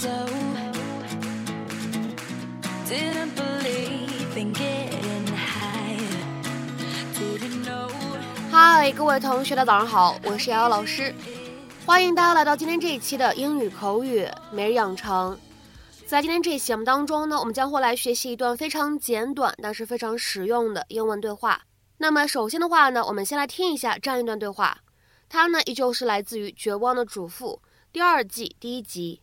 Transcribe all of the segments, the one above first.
so. Didn't believe in getting high Didn't know. 嗨，各位同学的早上好，我是瑶瑶老师，欢迎大家来到今天这一期的英语口语每日养成。在今天这一期节目当中呢，我们将会来学习一段非常简短但是非常实用的英文对话。那么首先的话呢，我们先来听一下这样一段对话，它呢依旧是来自于《绝望的主妇》第二季第一集。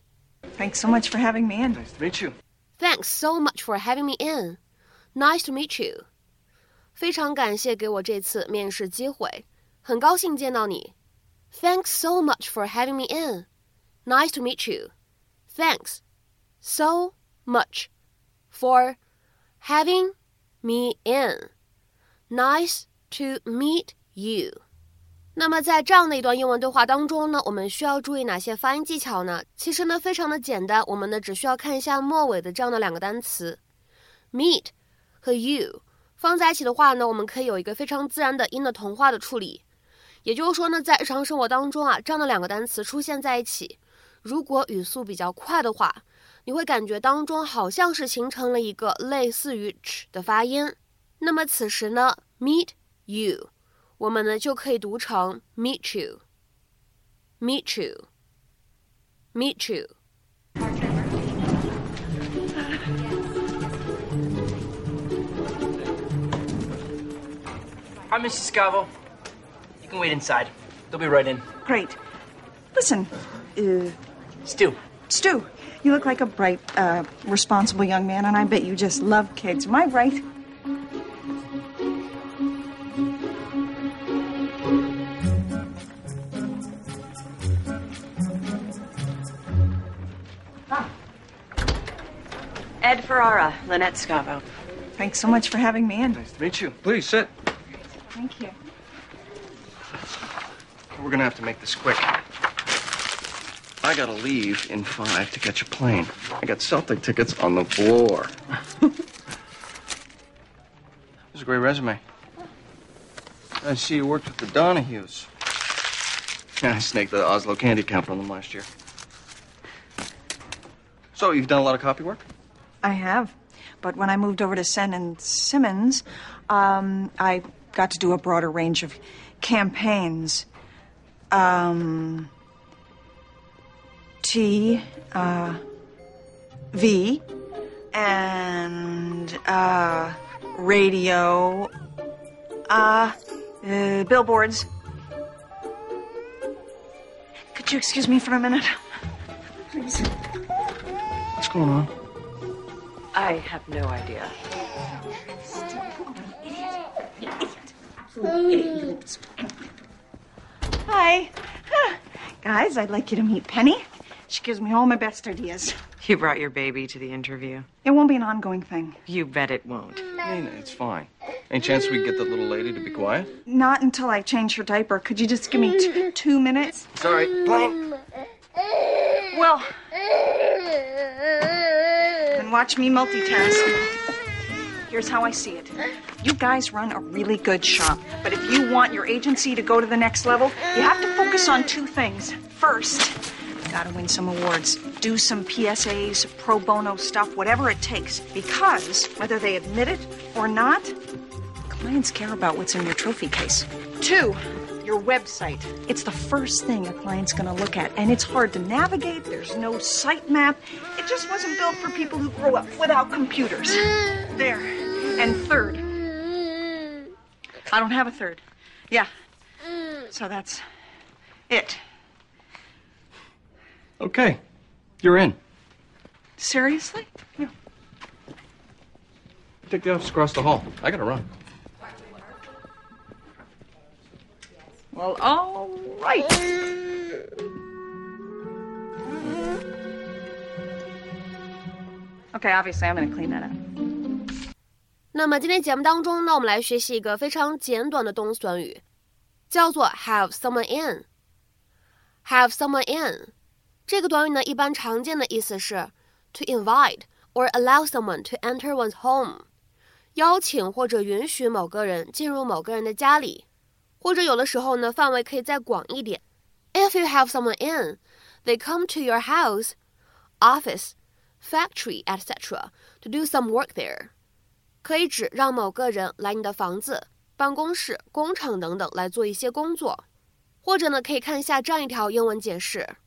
Thanks so much for having me in. Nice to meet you. Thanks so much for having me in. Nice to meet you. 非常感谢给我这次面试机会，很高兴见到你。Thanks so much for having me in. Nice to meet you. Thanks so much for having me in. Nice to meet you. 那么在这样的一段英文对话当中呢，我们需要注意哪些发音技巧呢？其实呢，非常的简单，我们呢只需要看一下末尾的这样的两个单词，meet 和 you 放在一起的话呢，我们可以有一个非常自然的音的同化的处理。也就是说呢，在日常生活当中啊，这样的两个单词出现在一起，如果语速比较快的话，你会感觉当中好像是形成了一个类似于 ch 的发音。那么此时呢，meet you。我们呢就可以读成 meet you，meet you，meet you。 Hi, Mrs. Scavo. You can wait inside. They'll be right in. Great. Listen, uh, Stu, Stu, you look like a bright, uh, responsible young man, and I bet you just love kids. Am I right? Ed Ferrara, Lynette Scavo. Thanks so much for having me in. nice to meet you. Please sit. Thank you. We're gonna have to make this quick. I gotta leave in five to catch a plane. I got Celtic tickets on the floor. This is a great resume. I see you worked with the Donahues. Yeah, I snaked the Oslo candy account from them last year. So, you've done a lot of copy work? I have. But when I moved over to Sen and Simmons, um, I got to do a broader range of campaigns. Um, T, uh, V, and, uh, radio, uh, uh, billboards. Could you excuse me for a minute? Please. What's going on? I have no idea. Hi. Huh. Guys, I'd like you to meet Penny. She gives me all my best ideas. You brought your baby to the interview. It won't be an ongoing thing. You bet it won't. Nina, it's fine. Any chance we can get the little lady to be quiet? Not until I change her diaper. Could you just give me t- two minutes? Sorry, plane. Well, then watch me multitask. Here's how I see it. You guys run a really good shop, but if you want your agency to go to the next level, you have to focus on two things. First, gotta win some awards, do some PSAs, pro bono stuff, whatever it takes. Because whether they admit it or not, clients care about what's in your trophy case. Two, your website. It's the first thing a client's gonna look at, and it's hard to navigate. There's no site map. It just wasn't built for people who grew up without computers. There. And third, I don't have a third. Yeah. So that's it. Okay, you're in. Seriously? Yeah. Take the office across the hall. I gotta run. Well, all right. Okay, obviously I'm gonna clean that up. 那么今天节目当中呢，我们来学习一个非常简短的动词短语，叫做 have someone in。have someone in 这个短语呢，一般常见的意思是 to invite or allow someone to enter one's home，邀请或者允许某个人进入某个人的家里， 或者有的时候呢，范围可以再广一点。If you have someone in, they come to your house. office, factory, etc. to do some work there，可以指让某个人来你的房子、办公室、工厂等等来做一些工作。或者呢，可以看一下这样一条英文解释：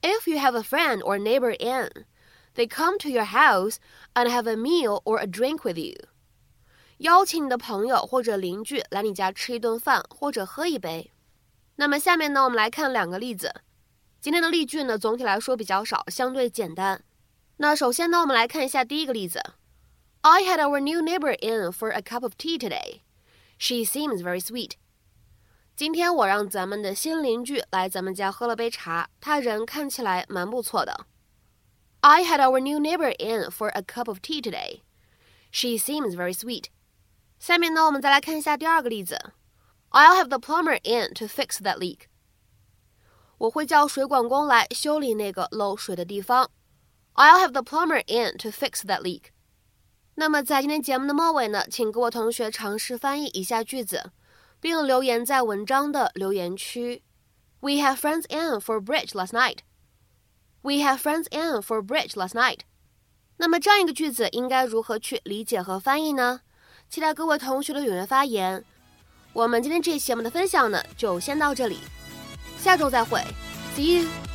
If you have a friend or neighbor in, they come to your house and have a meal or a drink with you。 邀请你的朋友或者邻居来你家吃一顿饭或者喝一杯。那么下面呢，我们来看两个例子。今天的例句呢，总体来说比较少，相对简单。那首先呢，我们来看一下第一个例子。I had our new neighbor in for a cup of tea today. She seems very sweet. 今天我让咱们的新邻居来咱们家喝了杯茶，他人看起来蛮不错的。I had our new neighbor in for a cup of tea today. She seems very sweet. 下面呢，我们再来看一下第二个例子。I'll have the plumber in to fix that leak. 我会叫水管工来修理那个漏水的地方。I'll have the plumber in to fix that leak. 那么在今天节目的末尾呢，请各位同学尝试翻译一下句子，并留言在文章的留言区。We have friends in for bridge last night. We have friends in for bridge last night. 那么这样一个句子应该如何去理解和翻译呢？期待各位同学的踊跃发言。我们今天这期节目的分享呢，就先到这里，下周再会，See you。